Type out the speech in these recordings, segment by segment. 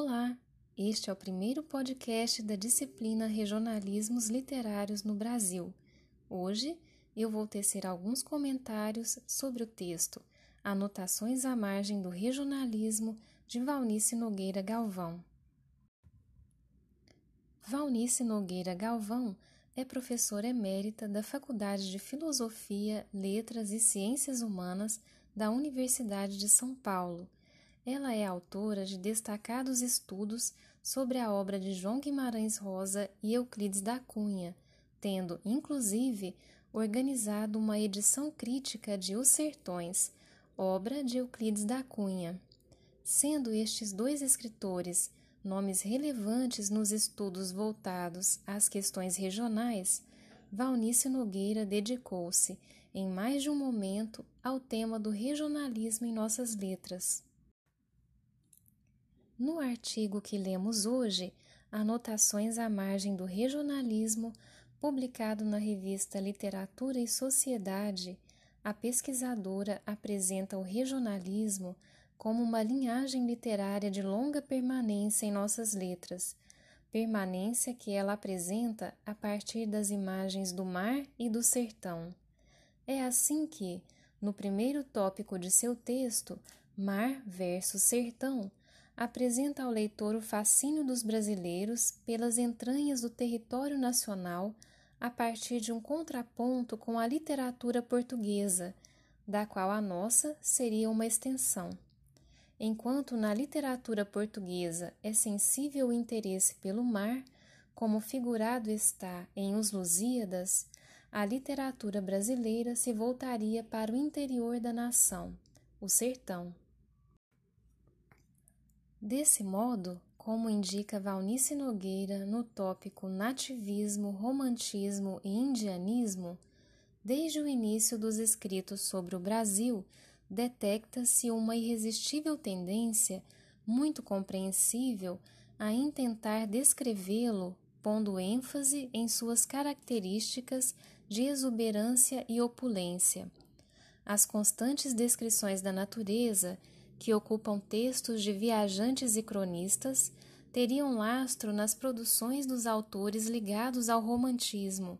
Olá, este é o primeiro podcast da disciplina Regionalismos Literários no Brasil. Hoje eu vou tecer alguns comentários sobre o texto Anotações à margem do regionalismo de Valnice Nogueira Galvão. Valnice Nogueira Galvão é professora emérita da Faculdade de Filosofia, Letras e Ciências Humanas da Universidade de São Paulo ela é autora de destacados estudos sobre a obra de João Guimarães Rosa e Euclides da Cunha, tendo, inclusive, organizado uma edição crítica de Os Sertões, obra de Euclides da Cunha. Sendo estes dois escritores nomes relevantes nos estudos voltados às questões regionais, Valnice Nogueira dedicou-se, em mais de um momento, ao tema do regionalismo em nossas letras. No artigo que lemos hoje, Anotações à margem do regionalismo, publicado na revista Literatura e Sociedade, a pesquisadora apresenta o regionalismo como uma linhagem literária de longa permanência em nossas letras, permanência que ela apresenta a partir das imagens do mar e do sertão. É assim que, no primeiro tópico de seu texto, Mar versus Sertão, apresenta ao leitor o fascínio dos brasileiros pelas entranhas do território nacional a partir de um contraponto com a literatura portuguesa, da qual a nossa seria uma extensão. Enquanto na literatura portuguesa é sensível o interesse pelo mar, como figurado está em Os Lusíadas, a literatura brasileira se voltaria para o interior da nação, o sertão. Desse modo, como indica Valnice Nogueira no tópico Nativismo, Romantismo e Indianismo, desde o início dos escritos sobre o Brasil, detecta-se uma irresistível tendência, muito compreensível, a intentar descrevê-lo, pondo ênfase em suas características de exuberância e opulência. As constantes descrições da natureza que ocupam textos de viajantes e cronistas, teriam lastro nas produções dos autores ligados ao romantismo,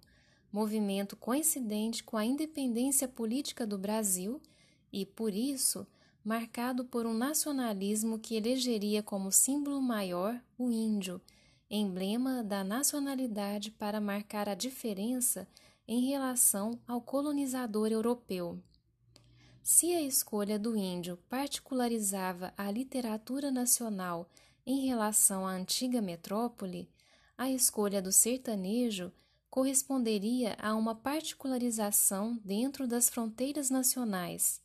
movimento coincidente com a independência política do Brasil e, por isso, marcado por um nacionalismo que elegeria como símbolo maior o índio, emblema da nacionalidade para marcar a diferença em relação ao colonizador europeu. Se a escolha do índio particularizava a literatura nacional em relação à antiga metrópole, a escolha do sertanejo corresponderia a uma particularização dentro das fronteiras nacionais.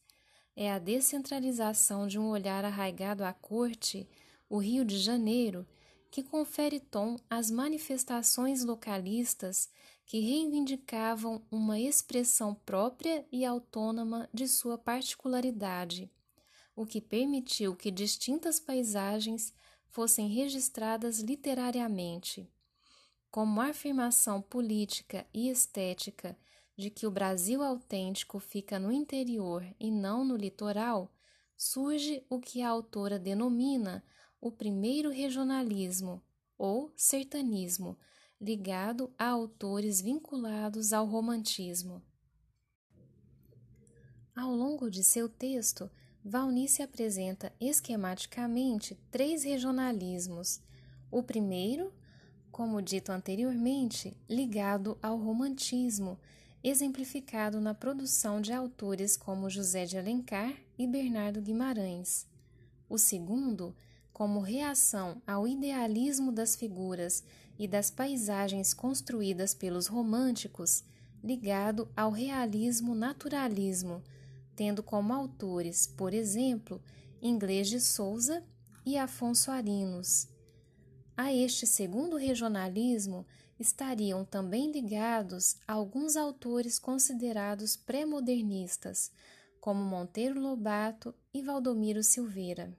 É a descentralização de um olhar arraigado à corte, o Rio de Janeiro, que confere tom às manifestações localistas que reivindicavam uma expressão própria e autônoma de sua particularidade, o que permitiu que distintas paisagens fossem registradas literariamente. Como afirmação política e estética de que o Brasil autêntico fica no interior e não no litoral, surge o que a autora denomina o primeiro regionalismo ou sertanismo ligado a autores vinculados ao romantismo. Ao longo de seu texto, Valnice apresenta esquematicamente três regionalismos. O primeiro, como dito anteriormente, ligado ao romantismo, exemplificado na produção de autores como José de Alencar e Bernardo Guimarães. O segundo, como reação ao idealismo das figuras e das paisagens construídas pelos românticos, ligado ao realismo naturalismo, tendo como autores, por exemplo, Inglês de Souza e Afonso Arinos. A este segundo regionalismo estariam também ligados alguns autores considerados pré-modernistas, como Monteiro Lobato e Valdomiro Silveira.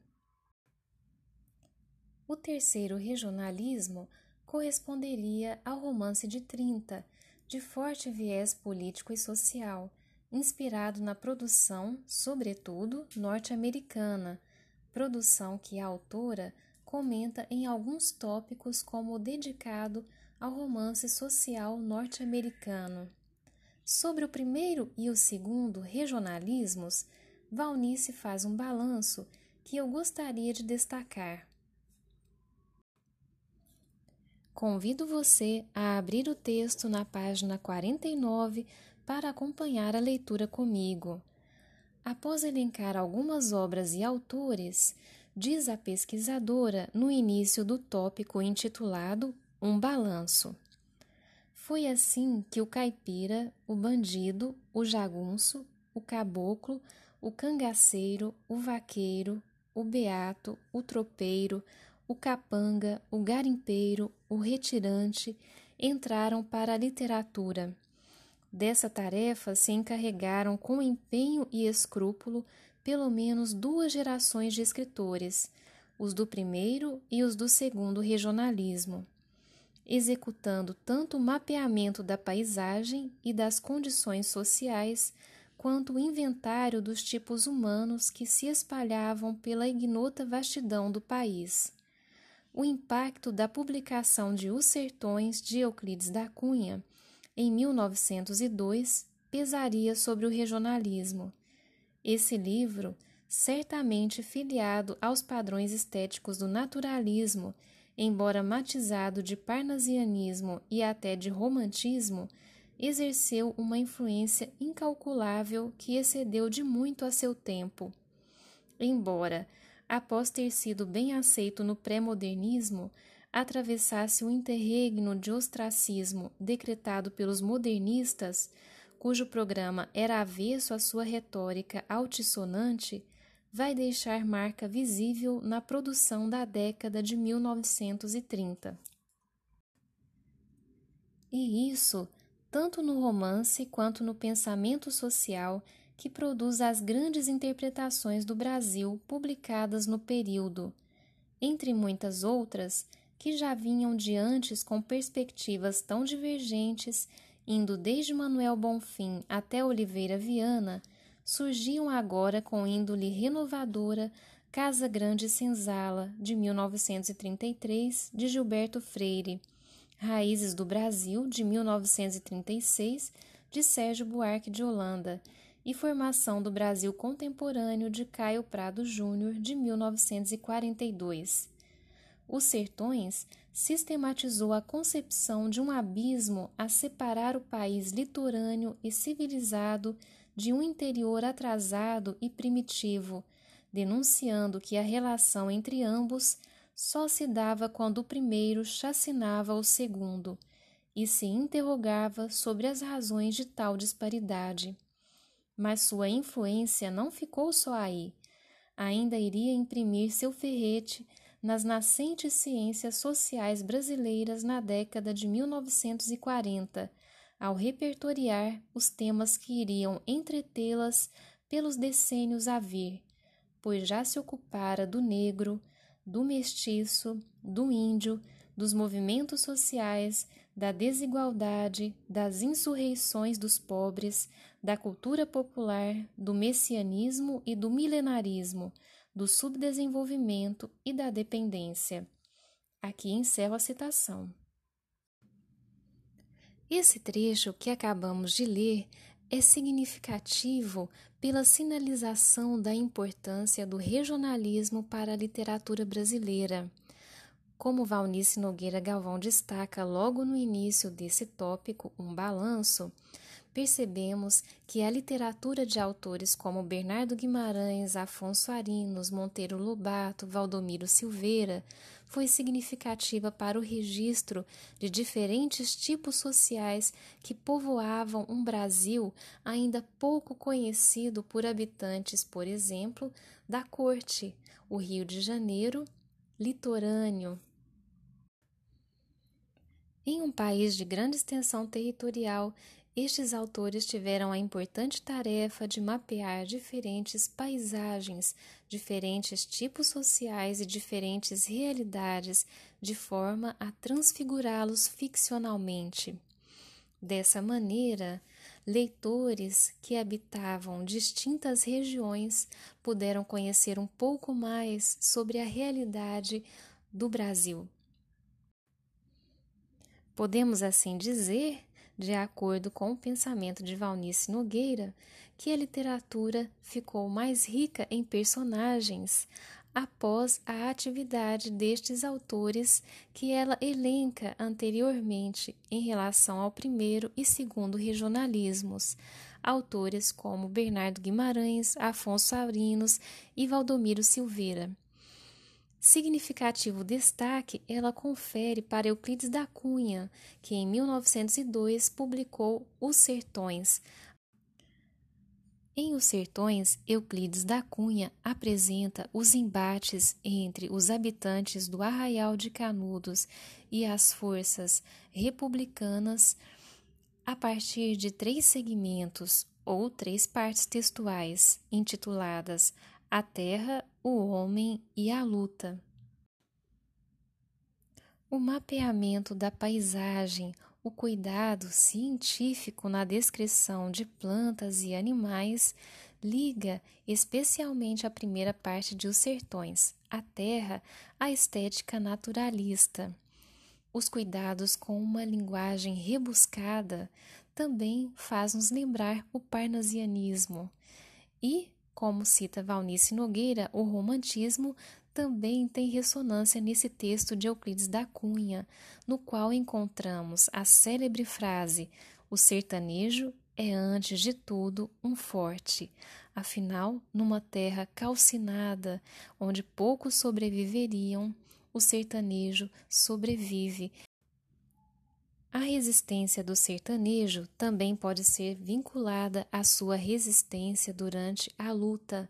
O terceiro regionalismo corresponderia ao romance de 30, de forte viés político e social, inspirado na produção, sobretudo, norte-americana, produção que a autora comenta em alguns tópicos como dedicado ao romance social norte-americano. Sobre o primeiro e o segundo regionalismos, Valnice faz um balanço que eu gostaria de destacar. Convido você a abrir o texto na página 49 para acompanhar a leitura comigo. Após elencar algumas obras e autores, diz a pesquisadora no início do tópico intitulado Um Balanço. Foi assim que o caipira, o bandido, o jagunço, o caboclo, o cangaceiro, o vaqueiro, o beato, o tropeiro, o capanga, o garimpeiro, o retirante entraram para a literatura. Dessa tarefa se encarregaram com empenho e escrúpulo pelo menos duas gerações de escritores, os do primeiro e os do segundo regionalismo, executando tanto o mapeamento da paisagem e das condições sociais, quanto o inventário dos tipos humanos que se espalhavam pela ignota vastidão do país o impacto da publicação de Os Sertões de Euclides da Cunha, em 1902, pesaria sobre o regionalismo. Esse livro, certamente filiado aos padrões estéticos do naturalismo, embora matizado de parnasianismo e até de romantismo, exerceu uma influência incalculável que excedeu de muito a seu tempo. Embora após ter sido bem aceito no pré-modernismo, atravessasse o interregno de ostracismo decretado pelos modernistas, cujo programa era avesso à sua retórica altissonante, vai deixar marca visível na produção da década de 1930. E isso, tanto no romance quanto no pensamento social, que produz as grandes interpretações do Brasil publicadas no período, entre muitas outras que já vinham de antes com perspectivas tão divergentes, indo desde Manuel Bonfim até Oliveira Viana, surgiam agora com índole renovadora Casa Grande Senzala, de 1933, de Gilberto Freire, Raízes do Brasil, de 1936, de Sérgio Buarque de Holanda, e Formação do Brasil Contemporâneo de Caio Prado Júnior, de 1942. Os Sertões sistematizou a concepção de um abismo a separar o país litorâneo e civilizado de um interior atrasado e primitivo, denunciando que a relação entre ambos só se dava quando o primeiro chacinava o segundo e se interrogava sobre as razões de tal disparidade. Mas sua influência não ficou só aí. Ainda iria imprimir seu ferrete nas nascentes ciências sociais brasileiras na década de 1940, ao repertoriar os temas que iriam entretê-las pelos decênios a vir, pois já se ocupara do negro, do mestiço, do índio, dos movimentos sociais, da desigualdade, das insurreições dos pobres, da cultura popular, do messianismo e do milenarismo, do subdesenvolvimento e da dependência. Aqui encerro a citação. Esse trecho que acabamos de ler é significativo pela sinalização da importância do regionalismo para a literatura brasileira. Como Valnice Nogueira Galvão destaca logo no início desse tópico, um balanço, percebemos que a literatura de autores como Bernardo Guimarães, Afonso Arinos, Monteiro Lobato, Valdomiro Silveira foi significativa para o registro de diferentes tipos sociais que povoavam um Brasil ainda pouco conhecido por habitantes, por exemplo, da corte, o Rio de Janeiro, litorâneo. Em um país de grande extensão territorial estes autores tiveram a importante tarefa de mapear diferentes paisagens, diferentes tipos sociais e diferentes realidades, de forma a transfigurá-los ficcionalmente. Dessa maneira, leitores que habitavam distintas regiões puderam conhecer um pouco mais sobre a realidade do Brasil. Podemos assim dizer, de acordo com o pensamento de Valnice Nogueira, que a literatura ficou mais rica em personagens após a atividade destes autores que ela elenca anteriormente em relação ao primeiro e segundo regionalismos, autores como Bernardo Guimarães, Afonso Aurinos e Valdomiro Silveira. Significativo destaque ela confere para Euclides da Cunha, que em 1902 publicou Os Sertões. Em Os Sertões, Euclides da Cunha apresenta os embates entre os habitantes do Arraial de Canudos e as forças republicanas a partir de três segmentos ou três partes textuais, intituladas A Terra, o Homem e a Luta. O mapeamento da paisagem, o cuidado científico na descrição de plantas e animais liga especialmente a primeira parte de Os Sertões, a terra, à estética naturalista. Os cuidados com uma linguagem rebuscada também faz-nos lembrar o parnasianismo. E, como cita Valnice Nogueira, o romantismo também tem ressonância nesse texto de Euclides da Cunha, no qual encontramos a célebre frase: O sertanejo é antes de tudo um forte. Afinal, numa terra calcinada, onde poucos sobreviveriam, o sertanejo sobrevive. A resistência do sertanejo também pode ser vinculada à sua resistência durante a luta.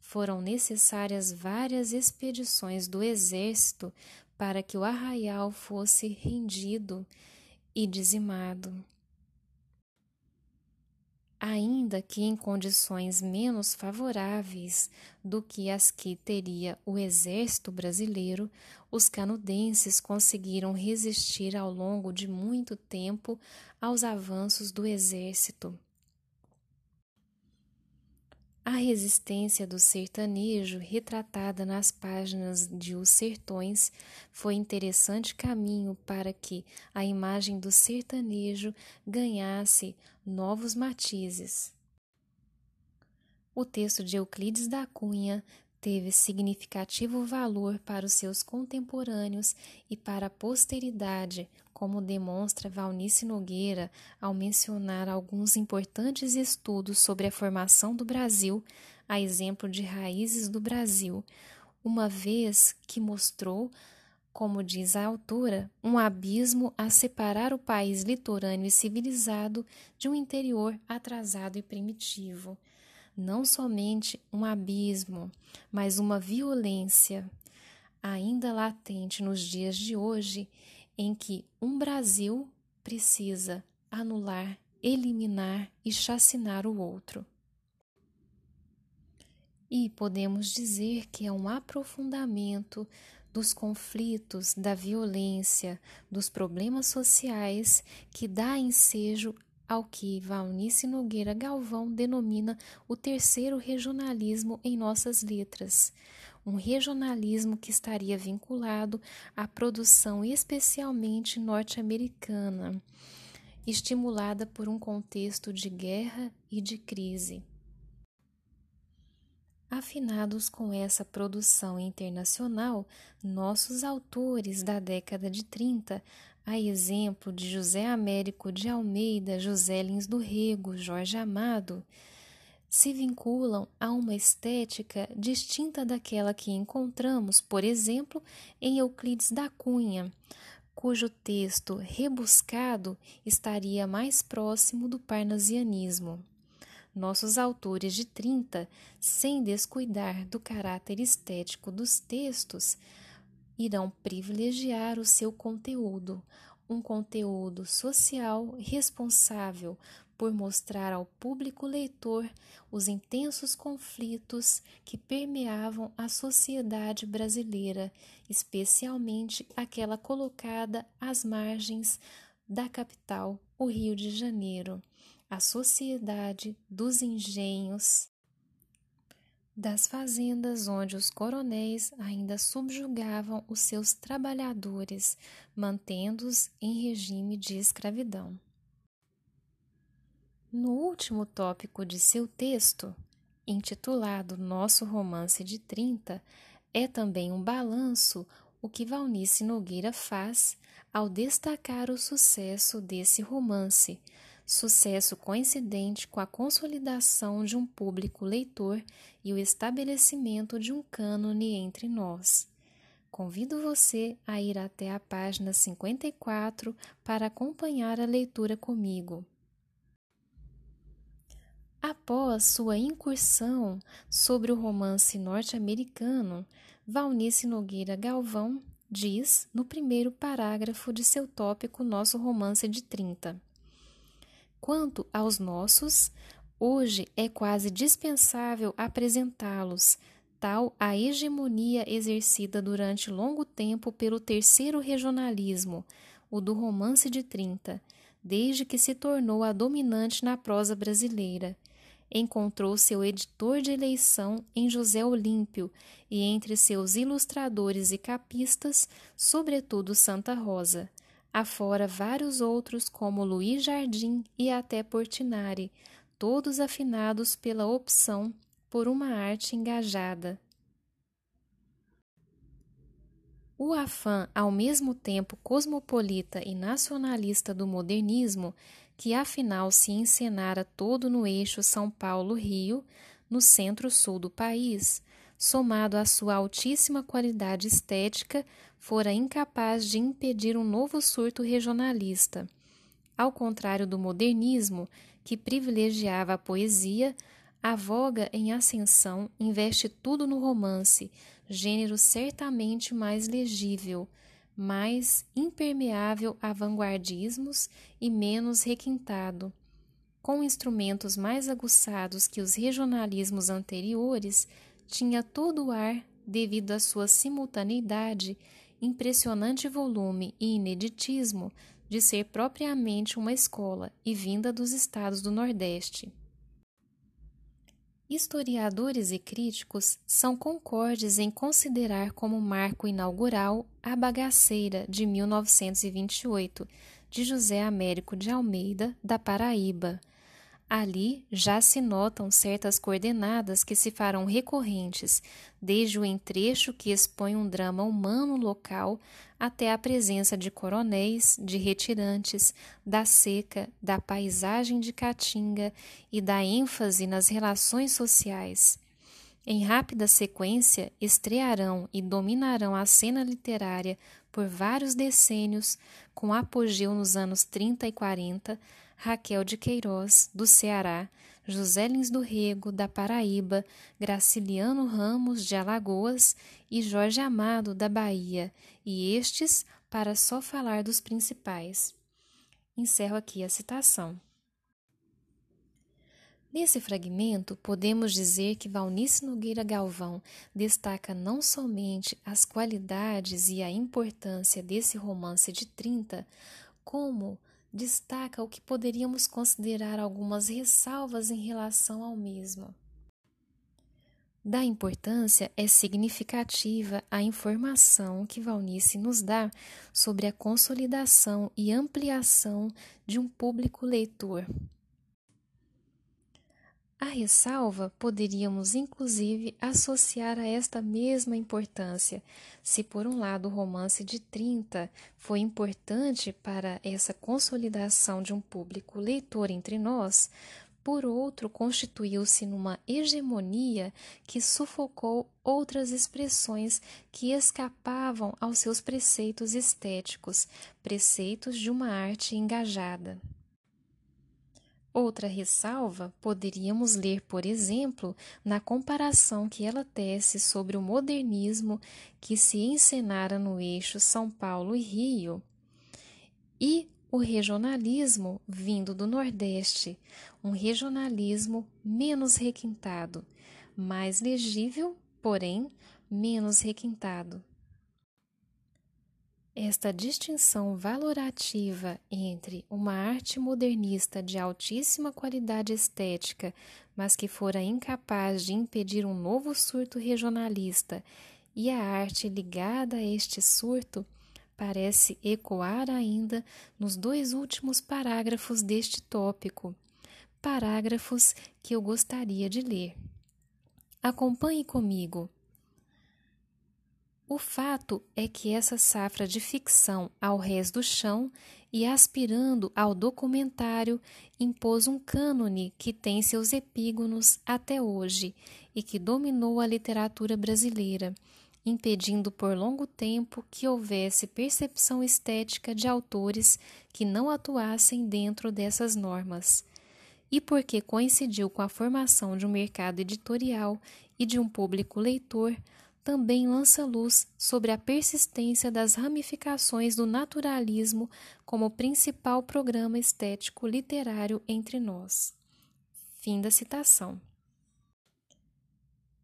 Foram necessárias várias expedições do exército para que o arraial fosse rendido e dizimado ainda que em condições menos favoráveis do que as que teria o exército brasileiro, os canudenses conseguiram resistir ao longo de muito tempo aos avanços do exército. A resistência do sertanejo, retratada nas páginas de Os Sertões, foi interessante caminho para que a imagem do sertanejo ganhasse novos matizes. O texto de Euclides da Cunha teve significativo valor para os seus contemporâneos e para a posteridade, como demonstra Valnice Nogueira ao mencionar alguns importantes estudos sobre a formação do Brasil, a exemplo de Raízes do Brasil, uma vez que mostrou, como diz a autora, um abismo a separar o país litorâneo e civilizado de um interior atrasado e primitivo. Não somente um abismo, mas uma violência ainda latente nos dias de hoje, em que um Brasil precisa anular, eliminar e chacinar o outro. E podemos dizer que é um aprofundamento dos conflitos, da violência, dos problemas sociais que dá ensejo ao que Valnice Nogueira Galvão denomina o terceiro regionalismo em nossas letras, um regionalismo que estaria vinculado à produção especialmente norte-americana, estimulada por um contexto de guerra e de crise. Afinados com essa produção internacional, nossos autores da década de 30 a exemplo de José Américo de Almeida, José Lins do Rego, Jorge Amado, se vinculam a uma estética distinta daquela que encontramos, por exemplo, em Euclides da Cunha, cujo texto rebuscado estaria mais próximo do parnasianismo. Nossos autores de 30, sem descuidar do caráter estético dos textos, irão privilegiar o seu conteúdo, um conteúdo social responsável por mostrar ao público leitor os intensos conflitos que permeavam a sociedade brasileira, especialmente aquela colocada às margens da capital, o Rio de Janeiro, a sociedade dos engenhos das fazendas onde os coronéis ainda subjugavam os seus trabalhadores, mantendo-os em regime de escravidão. No último tópico de seu texto, intitulado Nosso Romance de 30, é também um balanço o que Valnice Nogueira faz ao destacar o sucesso desse romance, sucesso coincidente com a consolidação de um público leitor e o estabelecimento de um cânone entre nós. Convido você a ir até a página 54 para acompanhar a leitura comigo. Após sua incursão sobre o romance norte-americano, Valnice Nogueira Galvão diz no primeiro parágrafo de seu tópico Nosso Romance de 30. Quanto aos nossos, hoje é quase dispensável apresentá-los, tal a hegemonia exercida durante longo tempo pelo terceiro regionalismo, o do romance de 30, desde que se tornou a dominante na prosa brasileira encontrou seu editor de eleição em José Olímpio e entre seus ilustradores e capistas, sobretudo Santa Rosa, afora vários outros como Luiz Jardim e até Portinari, todos afinados pela opção por uma arte engajada. O afã, ao mesmo tempo cosmopolita e nacionalista do modernismo, que afinal se encenara todo no eixo São Paulo-Rio, no centro-sul do país, somado à sua altíssima qualidade estética, fora incapaz de impedir um novo surto regionalista. Ao contrário do modernismo, que privilegiava a poesia, a voga em ascensão investe tudo no romance, gênero certamente mais legível, mais impermeável a vanguardismos e menos requintado. Com instrumentos mais aguçados que os regionalismos anteriores, tinha todo o ar, devido à sua simultaneidade, impressionante volume e ineditismo, de ser propriamente uma escola e vinda dos estados do Nordeste. Historiadores e críticos são concordes em considerar como marco inaugural A Bagaceira de 1928, de José Américo de Almeida, da Paraíba. Ali já se notam certas coordenadas que se farão recorrentes, desde o entrecho que expõe um drama humano local até a presença de coronéis, de retirantes, da seca, da paisagem de Caatinga e da ênfase nas relações sociais. Em rápida sequência, estrearão e dominarão a cena literária por vários decênios, com apogeu nos anos 30 e 40, Raquel de Queiroz, do Ceará, José Lins do Rego, da Paraíba, Graciliano Ramos, de Alagoas e Jorge Amado, da Bahia, e estes para só falar dos principais. Encerro aqui a citação. Nesse fragmento, podemos dizer que Valnice Nogueira Galvão destaca não somente as qualidades e a importância desse romance de 30, como destaca o que poderíamos considerar algumas ressalvas em relação ao mesmo. Da importância é significativa a informação que Valnice nos dá sobre a consolidação e ampliação de um público leitor a ressalva poderíamos inclusive associar a esta mesma importância. Se, por um lado, o romance de 30 foi importante para essa consolidação de um público leitor entre nós, por outro, constituiu-se numa hegemonia que sufocou outras expressões que escapavam aos seus preceitos estéticos, preceitos de uma arte engajada. Outra ressalva poderíamos ler, por exemplo, na comparação que ela tece sobre o modernismo que se encenara no eixo São Paulo e Rio e o regionalismo vindo do Nordeste, um regionalismo menos requintado, mais legível, porém menos requintado. Esta distinção valorativa entre uma arte modernista de altíssima qualidade estética, mas que fora incapaz de impedir um novo surto regionalista, e a arte ligada a este surto, parece ecoar ainda nos dois últimos parágrafos deste tópico, parágrafos que eu gostaria de ler. Acompanhe comigo. O fato é que essa safra de ficção ao rés do chão e aspirando ao documentário impôs um cânone que tem seus epígonos até hoje e que dominou a literatura brasileira, impedindo por longo tempo que houvesse percepção estética de autores que não atuassem dentro dessas normas. E porque coincidiu com a formação de um mercado editorial e de um público leitor, também lança luz sobre a persistência das ramificações do naturalismo como principal programa estético literário entre nós. Fim da citação.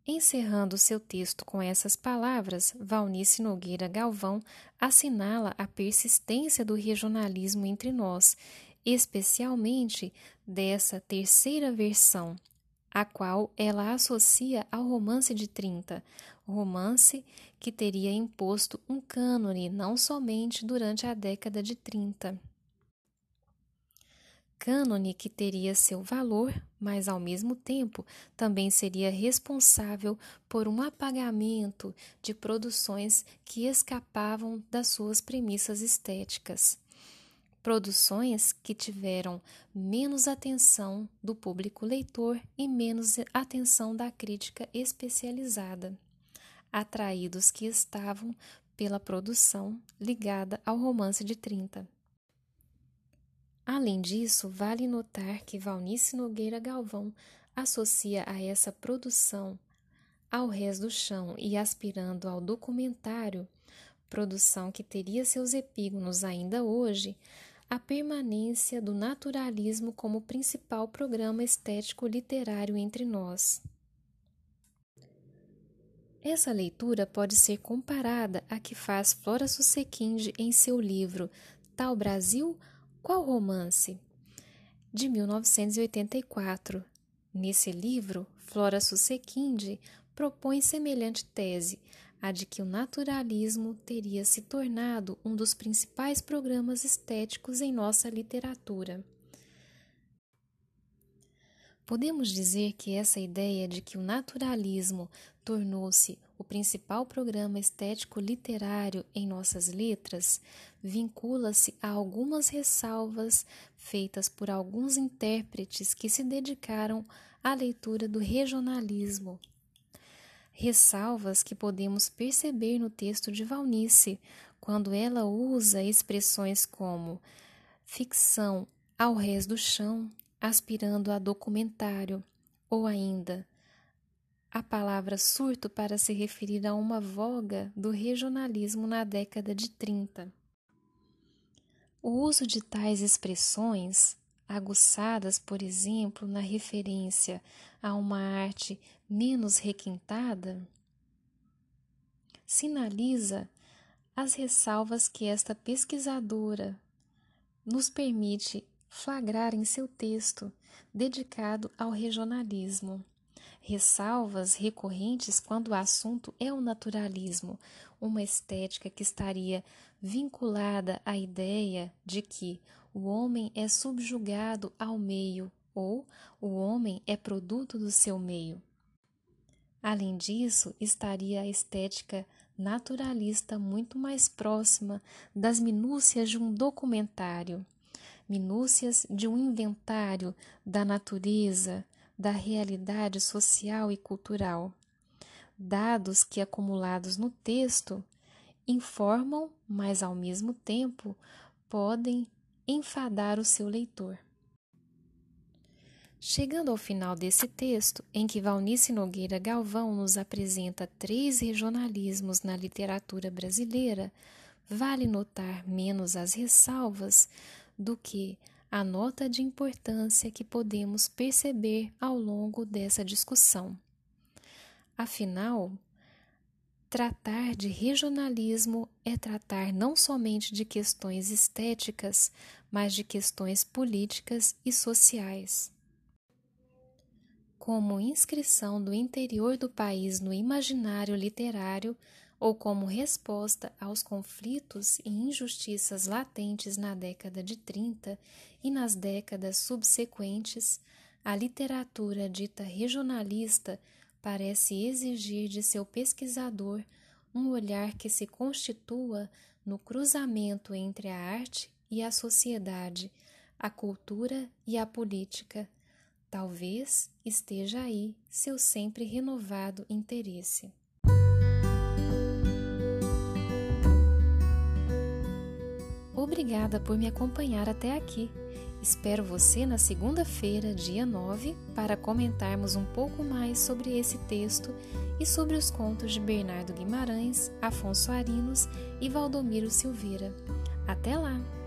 Encerrando seu texto com essas palavras, Valnice Nogueira Galvão assinala a persistência do regionalismo entre nós, especialmente dessa terceira versão, a qual ela associa ao romance de 30, romance que teria imposto um cânone não somente durante a década de 30. Cânone que teria seu valor, mas ao mesmo tempo também seria responsável por um apagamento de produções que escapavam das suas premissas estéticas produções que tiveram menos atenção do público leitor e menos atenção da crítica especializada, atraídos que estavam pela produção ligada ao romance de 30. Além disso, vale notar que Valnice Nogueira Galvão associa a essa produção ao Rés do Chão e aspirando ao documentário, produção que teria seus epígonos ainda hoje, a permanência do naturalismo como principal programa estético literário entre nós. Essa leitura pode ser comparada à que faz Flora Susequinde em seu livro Tal Brasil, Qual Romance? de 1984. Nesse livro, Flora Susequinde propõe semelhante tese, a de que o naturalismo teria se tornado um dos principais programas estéticos em nossa literatura. Podemos dizer que essa ideia de que o naturalismo tornou-se o principal programa estético literário em nossas letras vincula-se a algumas ressalvas feitas por alguns intérpretes que se dedicaram à leitura do regionalismo ressalvas que podemos perceber no texto de Valnice, quando ela usa expressões como ficção ao rés do chão, aspirando a documentário, ou ainda a palavra surto para se referir a uma voga do regionalismo na década de 30. O uso de tais expressões aguçadas, por exemplo, na referência a uma arte menos requintada, sinaliza as ressalvas que esta pesquisadora nos permite flagrar em seu texto dedicado ao regionalismo. Ressalvas recorrentes quando o assunto é o naturalismo, uma estética que estaria vinculada à ideia de que o homem é subjugado ao meio ou o homem é produto do seu meio. Além disso, estaria a estética naturalista muito mais próxima das minúcias de um documentário, minúcias de um inventário da natureza, da realidade social e cultural. Dados que, acumulados no texto, informam, mas ao mesmo tempo podem enfadar o seu leitor. Chegando ao final desse texto, em que Valnice Nogueira Galvão nos apresenta três regionalismos na literatura brasileira, vale notar menos as ressalvas do que a nota de importância que podemos perceber ao longo dessa discussão. Afinal, Tratar de regionalismo é tratar não somente de questões estéticas, mas de questões políticas e sociais. Como inscrição do interior do país no imaginário literário ou como resposta aos conflitos e injustiças latentes na década de 30 e nas décadas subsequentes, a literatura dita regionalista parece exigir de seu pesquisador um olhar que se constitua no cruzamento entre a arte e a sociedade, a cultura e a política. Talvez esteja aí seu sempre renovado interesse. Obrigada por me acompanhar até aqui. Espero você na segunda-feira, dia 9, para comentarmos um pouco mais sobre esse texto e sobre os contos de Bernardo Guimarães, Afonso Arinos e Valdomiro Silveira. Até lá!